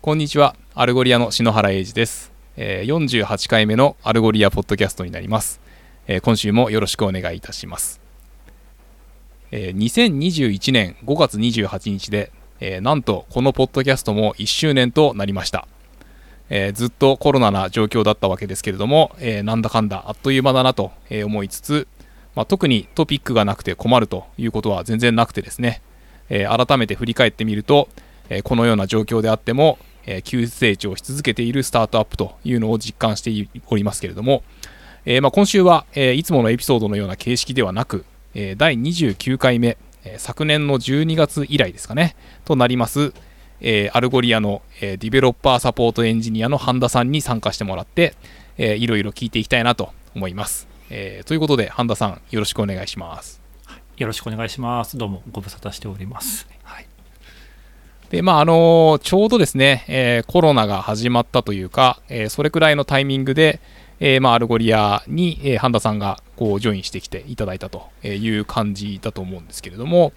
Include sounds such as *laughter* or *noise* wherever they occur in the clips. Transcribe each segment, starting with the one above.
こんにちは、アルゴリアの篠原英二です。えー48回目のアルゴリアポッドキャストになります。えー今週もよろしくお願いいたします。えー2021年5月28日で、えーなんとこのポッドキャストも1周年となりました。えずっとコロナな状況だったわけですけれども、えなんだかんだあっという間だなとえー思いつつ、まあ、特にトピックがなくて困るということは全然なくてですね、え改めて振り返ってみると、えこのような状況であっても、えー急成長し続けているスタートアップというのを実感しておりますけれども、えーまあ、今週は、えーいつものエピソードのような形式ではなく、えー第29回目、えー昨年の12月以来ですかね、となります、えーアルゴリアの、えーディベロッパーサポートエンジニアの半田さんに参加してもらって、えーいろいろ聞いていきたいなと思います。えーということで、半田さん、よろしくお願いします。よろしくお願いします。どうもご無沙汰しております。はい。で、まあ、あのちょうどですね、えーコロナが始まったというか、えーそれくらいのタイミングで、えーまあ、アルゴリアに、えー半田さんがこうジョインしてきていただいたという感じだと思うんですけれども、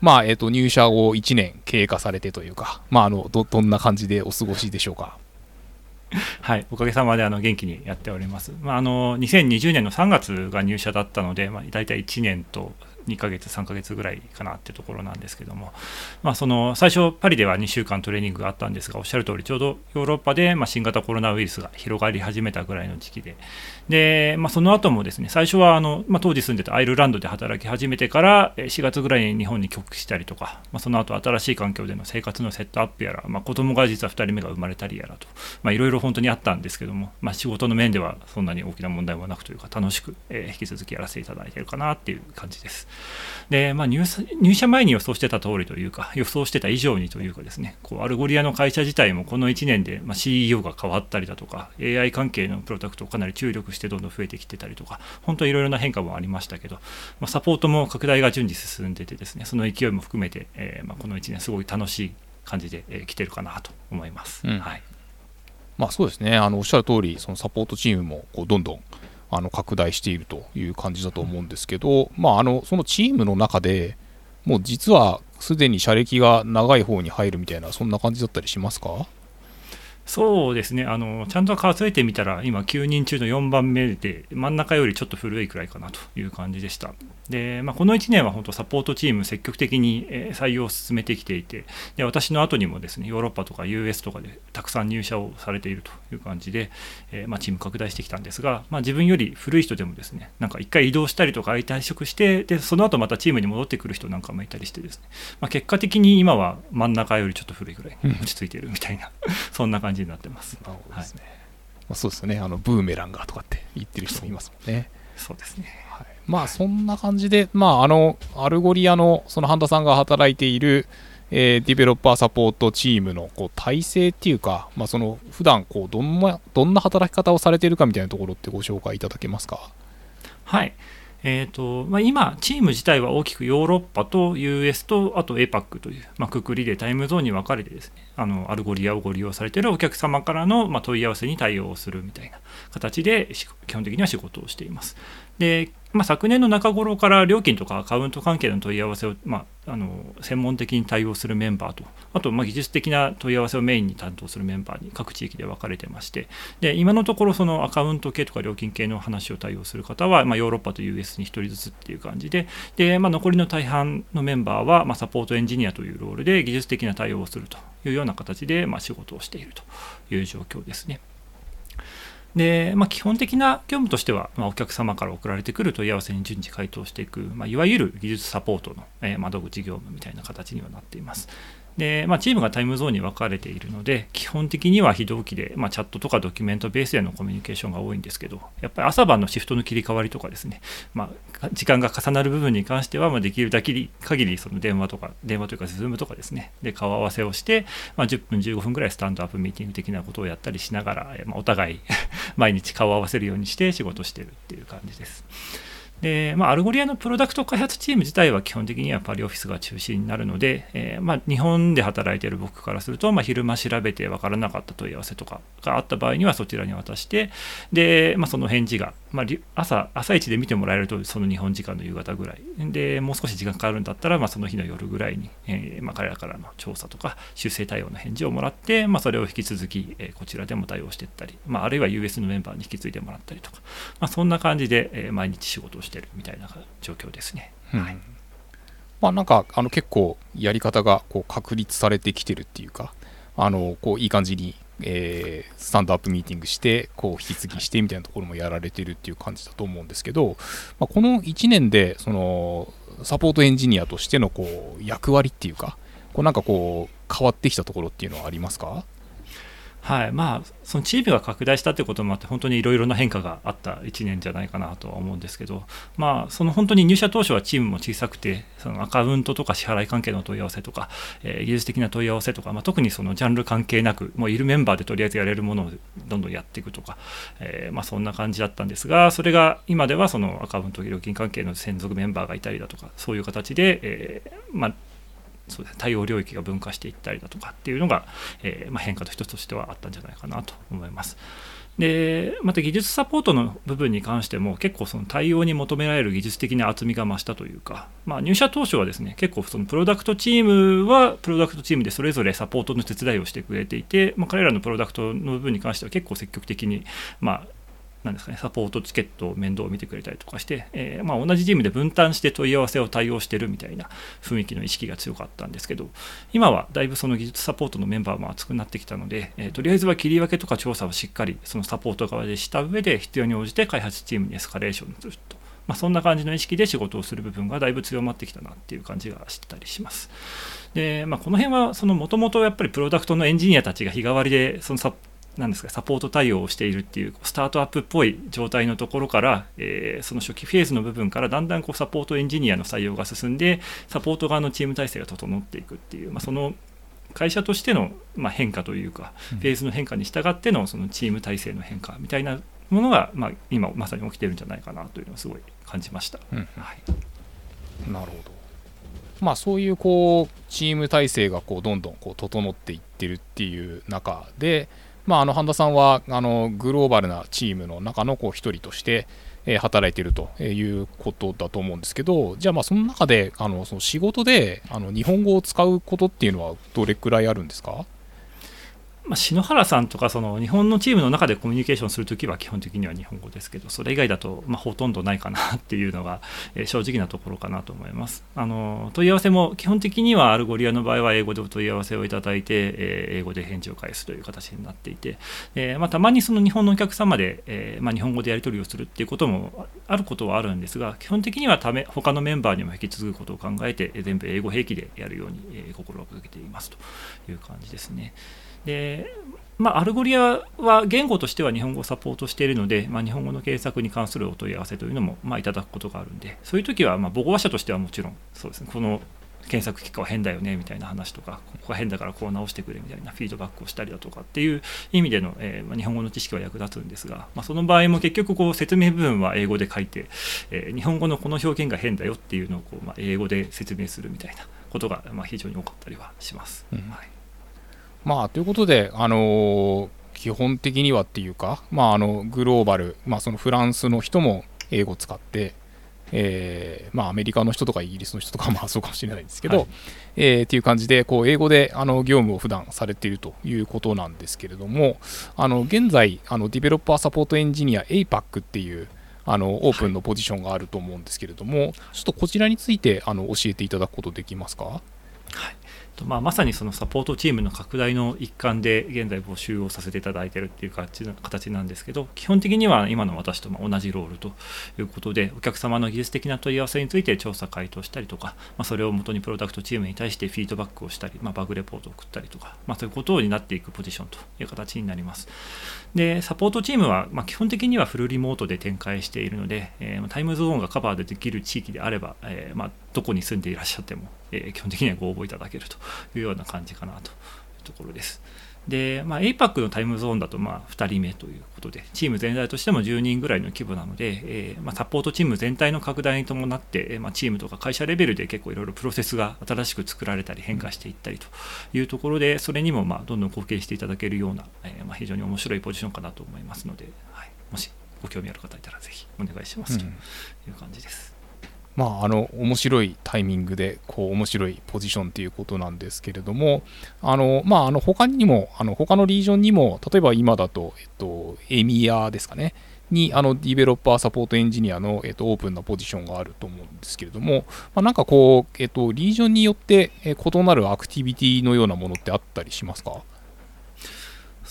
まあえー、と入社後1年経過されてというか、まあ、あのどどんな感じでお過ごしでしょうか？*laughs* はい、おかげさまであの元気にやっております。まあ、あの2020年の3月が入社だったので、まあ、大体1年と2ヶ月、3ヶ月ぐらいかなってところなんですけども、まあ、その最初、パリでは2週間トレーニングがあったんですが、おっしゃる通り、ちょうどヨーロッパで、ま、新型コロナウイルスが広がり始めたぐらいの時期で、でまあ、その後もですね最初はあの、まあ、当時住んでたアイルランドで働き始めてから、4月ぐらいに日本に帰国したりとか、まあ、その後新しい環境での生活のセットアップやら、まあ、子供が実は2人目が生まれたりやらと、いろいろ本当にあったんですけども、まあ、仕事の面ではそんなに大きな問題もなくというか楽しく、え引き続きやらせていただいているかなっていう感じです。で、まあ、入社入社前に予想してた通りというか予想してた以上にというかですねこうアルゴリアの会社自体もこの1年で、まあ、CEO が変わったりだとか AI 関係のプロダクトをかなり注力してどんどん増えてきてたりとか本当にいろいろな変化もありましたけど、まあ、サポートも拡大が順次進んでてですねその勢いも含めて、えーまあ、この1年すごい楽しい感じで、えー来てるかなと思います。うん。はい。まあそうですね、あのおっしゃる通り、そのサポートチームもこうどんどんあの拡大しているという感じだと思うんですけど、まあ、あのそのチームの中でもう実はすでに射歴が長い方に入るみたいな、そんな感じだったりしますか？そうですね。あのちゃんと数えてみたら今9人中の4番目で真ん中よりちょっと古いくらいかなという感じでした。で、まあ、この1年は本当サポートチーム積極的に採用を進めてきていてで私の後にもですねヨーロッパとか US とかでたくさん入社をされているという感じで、えーまあ、チーム拡大してきたんですが、まあ、自分より古い人でもですねなんか一回異動したりとか退職してでその後またチームに戻ってくる人なんかもいたりしてですね、ま、結果的に今は真ん中よりちょっと古いぐらい落ち着いているみたいなそんな感じになってます。なるほどですね。まあ、そうですよねあの、ブーメランがとかって言ってる人もいますもんね。そうですね。はい、まあそんな感じで、まあ、あのアルゴリアのその半田さんが働いている、えーディベロッパーサポートチームのこう体制っていうか、まあ、その普段こうどんなどんな働き方をされているかみたいなところってご紹介いただけますか？はい。えーとまあ、今、チーム自体は大きくヨーロッパと US とあと APAC という、まあ、くくりでタイムゾーンに分かれてですねあのアルゴリアをご利用されているお客様からの、まあ、問い合わせに対応するみたいな形で基本的には仕事をしています。でまあ、昨年の中頃から料金とかアカウント関係の問い合わせを、まあ、あの専門的に対応するメンバーと。あとまあ技術的な問い合わせをメインに担当するメンバーに各地域で分かれてまして。で今のところそのアカウント系とか料金系の話を対応する方は、まあ、ヨーロッパと US に1人ずつっていう感じで。で、まあ、残りの大半のメンバーは、まあ、サポートエンジニアというロールで技術的な対応をするというような形で、まあ、仕事をしているという状況ですね。でまあ、基本的な業務としては、まあ、お客様から送られてくる問い合わせに順次回答していく、まあ、いわゆる技術サポートの、えー窓口業務みたいな形にはなっています。で、まあ、チームがタイムゾーンに分かれているので、基本的には非同期で、まあ、チャットとかドキュメントベースでのコミュニケーションが多いんですけど、やっぱり朝晩のシフトの切り替わりとかですね、まあ、時間が重なる部分に関しては、まあ、できるだけ限りその電話とか、電話というか、ズームとかですね、で顔合わせをして、まあ、10分、15分ぐらいスタンドアップミーティング的なことをやったりしながら、まあ、お互い *laughs* 毎日顔を合わせるようにして仕事してるっていう感じです。で、まあ、アルゴリアのプロダクト開発チーム自体は基本的にはパリオフィスが中心になるので、えー、まあ、日本で働いている僕からすると、まあ、昼間調べて分からなかった問い合わせとかがあった場合にはそちらに渡してで、まあ、その返事が、まあ、朝朝一で見てもらえるとその日本時間の夕方ぐらい。でもう少し時間かかるんだったら、まあ、その日の夜ぐらいに、えー、まあ、彼らからの調査とか修正対応の返事をもらって、まあ、それを引き続き、えー、こちらでも対応していったり、まあ、あるいは US のメンバーに引き継いでもらったりとか、まあ、そんな感じで、え、毎日仕事をしてるみたいな状況ですね。うん、はい。まあ、なんかあの結構やり方がこう確立されてきてるっていうかあのこういい感じに、えー、スタンドアップミーティングしてこう引き継ぎしてみたいなところもやられてるっていう感じだと思うんですけど、まあ、この1年でそのサポートエンジニアとしてのこう役割っていうかこうなんかこう変わってきたところっていうのはありますか？はい。まあ、そのチームが拡大したということもあって本当にいろいろな変化があった1年じゃないかなとは思うんですけど、まあ、その本当に入社当初はチームも小さくてそのアカウントとか支払い関係の問い合わせとか、えー、技術的な問い合わせとか、まあ、特にそのジャンル関係なくもういるメンバーでとりあえずやれるものをどんどんやっていくとか、えー、まあ、そんな感じだったんですがそれが今ではそのアカウント料金関係の専属メンバーがいたりだとかそういう形で、えー、まあそうです対応領域が分化していったりだとかっていうのが、えー、まあ、変化の一つとしてはあったんじゃないかなと思います。でまた技術サポートの部分に関しても結構その対応に求められる技術的な厚みが増したというか、まあ、入社当初はですね結構そのプロダクトチームはプロダクトチームでそれぞれサポートの手伝いをしてくれていて、まあ、彼らのプロダクトの部分に関しては結構積極的に、まあ、なんですかね、サポートチケットを面倒を見てくれたりとかして、えー、まあ、同じチームで分担して問い合わせを対応してるみたいな雰囲気の意識が強かったんですけど、今はだいぶその技術サポートのメンバーも厚くなってきたので、えー、とりあえずは切り分けとか調査をしっかりそのサポート側でした上で、必要に応じて開発チームにエスカレーションすると。まあ、そんな感じの意識で仕事をする部分がだいぶ強まってきたなっていう感じがしたりします。で、まあ、この辺はもともとやっぱりプロダクトのエンジニアたちが日替わりでそのサなんですかサポート対応をしているっていうスタートアップっぽい状態のところから、えー、その初期フェーズの部分からだんだんこうサポートエンジニアの採用が進んでサポート側のチーム体制が整っていくっていう、まあ、その会社としての、まあ、変化というか、フェーズの変化に従ってのそのチーム体制の変化みたいなものが、まあ、今まさに起きてるんじゃないかなというのをすごい感じました。うん、はい、なるほど。まあ、そういうこうチーム体制がこうどんどんこう整っていってるっていう中で、まあ、あの半田さんはあのグローバルなチームの中の一人として、え、働いているということだと思うんですけどじゃあまあその中であのその仕事であの日本語を使うことっていうのはどれくらいあるんですか？まあ、篠原さんとかその日本のチームの中でコミュニケーションするときは基本的には日本語ですけどそれ以外だとまほとんどないかなっていうのが、正直なところかなと思いますあの問い合わせも基本的にはアルゴリアの場合は英語でお問い合わせをいただいて、英語で返事を返すという形になっていて、えま、たまにその日本のお客様で、えま、日本語でやり取りをするっていうこともあることはあるんですが基本的にはまあ他のメンバーにも引き継ぐことを考えて全部英語表記でやるように、心がけていますという感じですね。でまあ、アルゴリアは言語としては日本語をサポートしているので、まあ、日本語の検索に関するお問い合わせというのも、まあ、いただくことがあるんで、そういう時は、まあ、母語話者としてはもちろん、そうですね、この検索結果は変だよねみたいな話とか、ここが変だからこう直してくれみたいなフィードバックをしたりだとかっていう意味での、えーまあ、日本語の知識は役立つんですが、まあ、その場合も結局こう説明部分は英語で書いて、えー、日本語のこの表現が変だよっていうのをこう、まあ、英語で説明するみたいなことが、まあ、非常に多かったりはします。うん、はいまあ、ということで、あのー、基本的にはっていうか、まあ、あのグローバル、まあ、そのフランスの人も英語を使って、えーまあ、アメリカの人とかイギリスの人とか *laughs* まあそうかもしれないんですけど、はい、えー、っていう感じでこう英語であの業務を普段されているということなんですけれどもあの現在あのディベロッパーサポートエンジニア APAC っていうあのオープンのポジションがあると思うんですけれども、はい、ちょっとこちらについてあの教えていただくことできますか？はいまあ、まさにそのサポートチームの拡大の一環で現在募集をさせていただいているっていう形なんですけど基本的には今の私と同じロールということでお客様の技術的な問い合わせについて調査回答したりとか、まあ、それをもとにプロダクトチームに対してフィードバックをしたり、まあ、バグレポートを送ったりとか、ま、そういうことになっていくポジションという形になります。でサポートチームは、まあ、基本的にはフルリモートで展開しているので、えー、タイムゾーンがカバーでできる地域であれば、えーまあ、どこに住んでいらっしゃっても、えー、基本的にはご応募いただけるというような感じかなというところです。で、まあ、APAC のタイムゾーンだとまあ2人目ということで、チーム全体としても10人ぐらいの規模なので、えー、まあ、サポートチーム全体の拡大に伴って、まあ、チームとか会社レベルで結構いろいろプロセスが新しく作られたり変化していったりというところで、それにもまあどんどん貢献していただけるような、えー、まあ、非常に面白いポジションかなと思いますので、はい、もしご興味ある方いたらぜひお願いしますという感じです。まあ、あの面白いタイミングでこう面白いポジションということなんですけれどもあの、まあ、あの他にもあの他のリージョンにも例えば今だと、えっと、エミアですかね。にあのディベロッパーサポートエンジニアの、えっと、オープンなポジションがあると思うんですけれども、まあ、なんかこう、えっと、リージョンによって、異なるアクティビティのようなものってあったりしますか？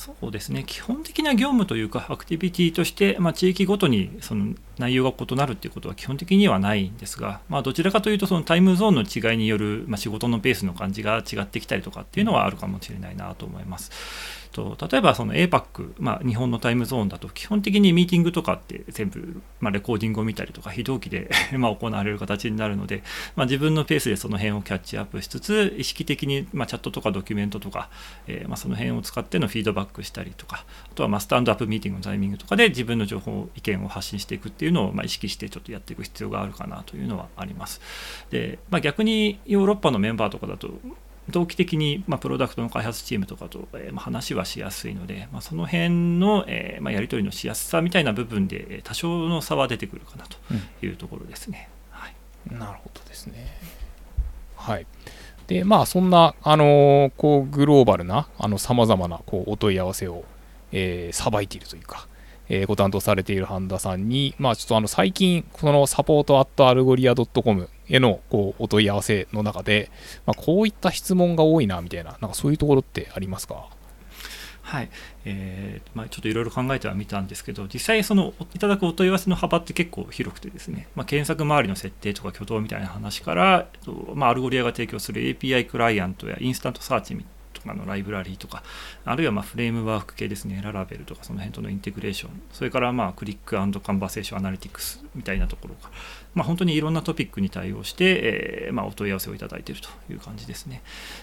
そうですね基本的な業務というかアクティビティとして、まあ、地域ごとにその内容が異なるということは基本的にはないんですが、まあ、どちらかというとそのタイムゾーンの違いによる、まあ、仕事のペースの感じが違ってきたりとかっていうのはあるかもしれないなと思います。と例えばその APAC、まあ、日本のタイムゾーンだと基本的にミーティングとかって全部、まあ、レコーディングを見たりとか非同期で *laughs* ま行われる形になるので、まあ、自分のペースでその辺をキャッチアップしつつ意識的に、ま、チャットとかドキュメントとか、えー、まその辺を使ってのフィードバックしたりとかあとはまスタンドアップミーティングのタイミングとかで自分の情報意見を発信していくっていうのをま意識してちょっとやっていく必要があるかなというのはあります。で、ま、逆にヨーロッパのメンバーとかだと同期的に、まあ、プロダクトの開発チームとかと、えー、まあ、話はしやすいので、まあ、その辺の、えーまあ、やり取りのしやすさみたいな部分で多少の差は出てくるかなというところですね。うん、はい、なるほどですね。はい。で、まあ、そんな、あのー、こう、グローバルな、さまざまな、こう、お問い合わせを、えー、さばいているというか、えー、ご担当されている半田さんに、まあ、ちょっとあの最近、このサポートアットアルゴリア .com へのこうお問い合わせの中で、まあ、こういった質問が多いなみたいな、なんかそういうところってありますか？はい、えーまあ、ちょっといろいろ考えてはみたんですけど実際そのいただくお問い合わせの幅って結構広くてですね、まあ、検索周りの設定とか挙動みたいな話から、まあ、アルゴリアが提供する API クライアントやインスタントサーチとかのライブラリーとか、あるいはまフレームワーク系ですね、ララベルとかその辺とのインテグレーション、それからまあクリックコンバージョンアナリティクスみたいなところかまあ、本当にいろんなトピックに対応して、えー、まあ、お問い合わせをいただいているという感じですね。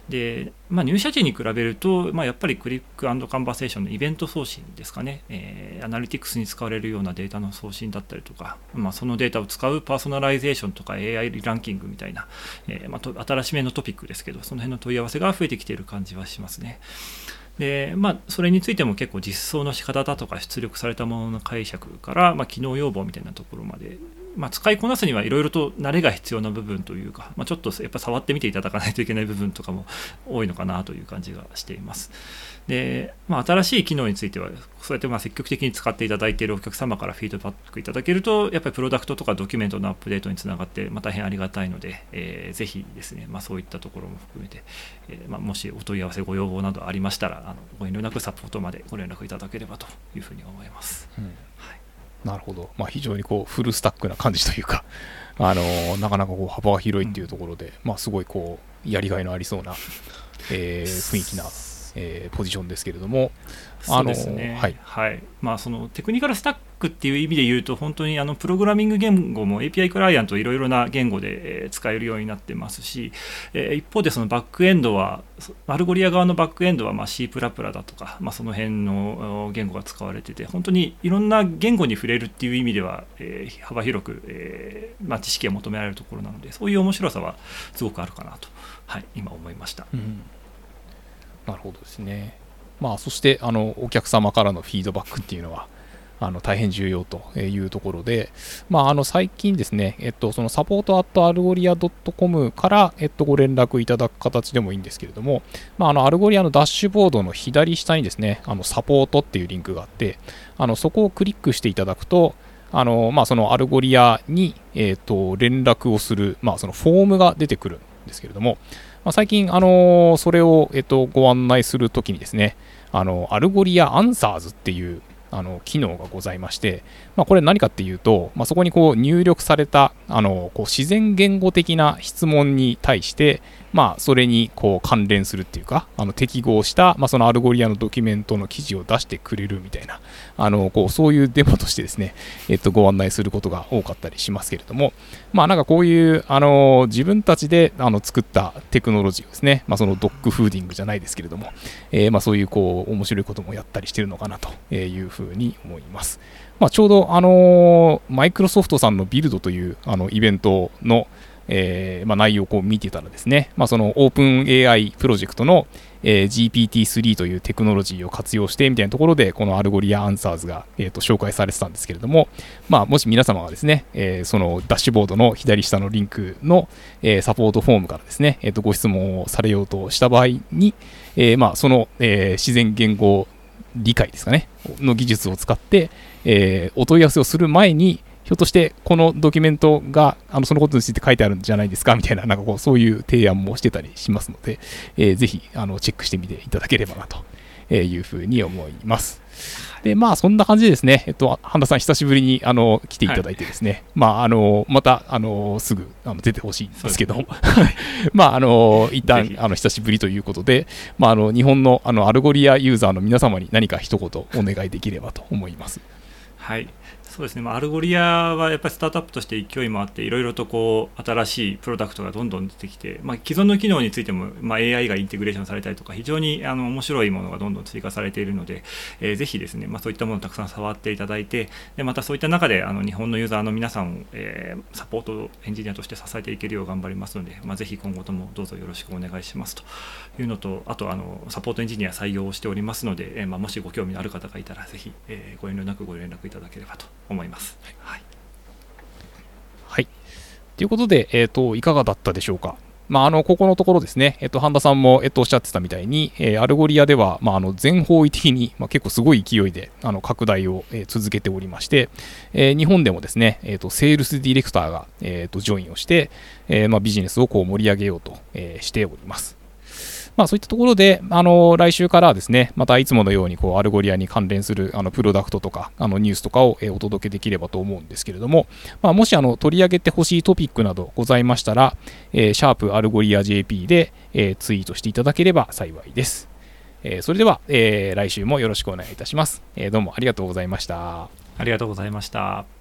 で、まあ、入社時に比べると、ま、やっぱりクリックコンバージョンのイベント送信ですかね、えー、アナリティクスに使われるようなデータの送信だったりとか、まあ、そのデータを使うパーソナライゼーションとか AI ランキングみたいな、えー、まあ、新しめのトピックですけど、その辺の問い合わせが増えてきている感じはしますね。でまあ、それについても結構実装の仕方だとか出力されたものの解釈から、まあ、機能要望みたいなところまでまあ、使いこなすにはいろいろと慣れが必要な部分というか、まあ、ちょっとやっぱ触ってみていただかないといけない部分とかも多いのかなという感じがしています。で、まあ、新しい機能については、そうやってまあ積極的に使っていただいているお客様からフィードバックいただけると、やっぱりプロダクトとかドキュメントのアップデートにつながって、まあ、大変ありがたいので、えー、ぜひですね、まあ、そういったところも含めて、えーまあ、もしお問い合わせ、ご要望などありましたら、あのご遠慮なくサポートまでご連絡いただければというふうに思います。うん、はいなるほど、まあ、非常にこうフルスタックな感じというか、*laughs* あのー、なかなかこう幅が広いっていうところで、うん、まあ、すごいこうやりがいのありそうな、えー、雰囲気なえー、ポジションですけれども、そうですね、はい、はい、まあ、そのテクニカルスタックっていう意味で言うと、本当にあのプログラミング言語も API クライアントいろいろな言語で使えるようになってますし、えー、一方でそのバックエンドは、アルゴリア側のバックエンドはまあ C++ だとか、まあ、その辺の言語が使われてて、本当にいろんな言語に触れるっていう意味では、えー、幅広く、えーまあ、知識が求められるところなので、そういう面白さはすごくあるかなと、はい、今思いました。うんなるほどですね。まあ、そしてあのお客様からのフィードバックっていうのはあの大変重要というところで、まあ、あの最近ですね、えっと、そのサポートアットアルゴリア .com から、えっと、ご連絡いただく形でもいいんですけれども、まあ、あのアルゴリアのダッシュボードの左下にですね、あのサポートっていうリンクがあって、あのそこをクリックしていただくと、あのまあ、そのアルゴリアに、えっと、連絡をする、まあ、そのフォームが出てくるんですけれども、まあ、最近、あのそれを、えっと、ご案内するときにですね、あのアルゴリアアンサーズっていうあの機能がございまして、まあ、これ何かっていうと、まあ、そこにこう入力されたあのこう自然言語的な質問に対して、まあ、それにこう関連するっていうか、あの適合した、まあ、そのアルゴリアのドキュメントの記事を出してくれるみたいな、あのこうそういうデモとしてですね、えっと、ご案内することが多かったりしますけれども、まあ、なんかこういうあの自分たちであの作ったテクノロジーをですね、まあ、そのドッグフーディングじゃないですけれども、えー、まあそういうこう面白いこともやったりしてるのかなというふうに思います。まあ、ちょうど、あのマイクロソフトさんのビルドというあのイベントの、えー、まあ、内容をこう見てたらですね、まあ、そのオープン AI プロジェクトの、えー、GPT-3 というテクノロジーを活用してみたいなところで、このアルゴリアアンサーズが、えー、と紹介されてたんですけれども、まあ、もし皆様がですね、えー、そのダッシュボードの左下のリンクの、え、サポートフォームからですね、えー、とご質問をされようとした場合に、え、まあその、え、自然言語理解ですかね、の技術を使って、え、お問い合わせをする前に、ひょっとしてこのドキュメントがあのそのことについて書いてあるんじゃないですか？みたいな、なんかこうそういう提案もしてたりしますので、えー、ぜひあのチェックしてみていただければなというふうに思います。で、まあ、そんな感じでですね、えっと、半田さん、久しぶりにあの来ていただいてですね、はい、まあ、あのまたあのすぐあの出てほしいんですけども、*laughs* まあ、あの一旦あの久しぶりということで、まあ、あの日本のあの Algolia ユーザーの皆様に何か一言お願いできればと思います。はいそうですね、まあ、 Algolia はやっぱりスタートアップとして勢いもあっていろいろとこう新しいプロダクトがどんどん出てきて、まあ、既存の機能についても、まあ、AI がインテグレーションされたりとか非常にあの面白いものがどんどん追加されているので、えー、ぜひですね、まあ、そういったものをたくさん触っていただいてでまたそういった中であの日本のユーザーの皆さんを、えー、サポートエンジニアとして支えていけるよう頑張りますので、まあ、ぜひ今後ともどうぞよろしくお願いしますと。いうのとあとあのサポートエンジニア採用をしておりますので、えーまあ、もしご興味のある方がいたらぜひ、えー、ご遠慮なくご連絡いただければと思います。はいはい。はい。ということで、えっ、ー、と、いかがだったでしょうか？まあ、あの、ここのところですね、えっと、半田さんも、えっと、おっしゃってたみたいに、えー、 Algolia では、まあ、あの、全方位的に、まあ、結構すごい勢いで、あの、拡大を、えー、続けておりまして、えー、日本でもですね、えっと、セールスディレクターが、えっと、ジョインをして、えまあ、ビジネスをこう盛り上げようと、えしております。まあ、そういったところで、あの来週からですね、またいつものようにこう Algolia に関連するあのプロダクトとかあのニュースとかを、えお届けできればと思うんですけれども、まあ、もしあの取り上げてほしいトピックなどございましたら、え、シャープ Algolia JP で、え、ツイートしていただければ幸いです。え、それでは、え、来週もよろしくお願いいたします、え。どうもありがとうございました。ありがとうございました。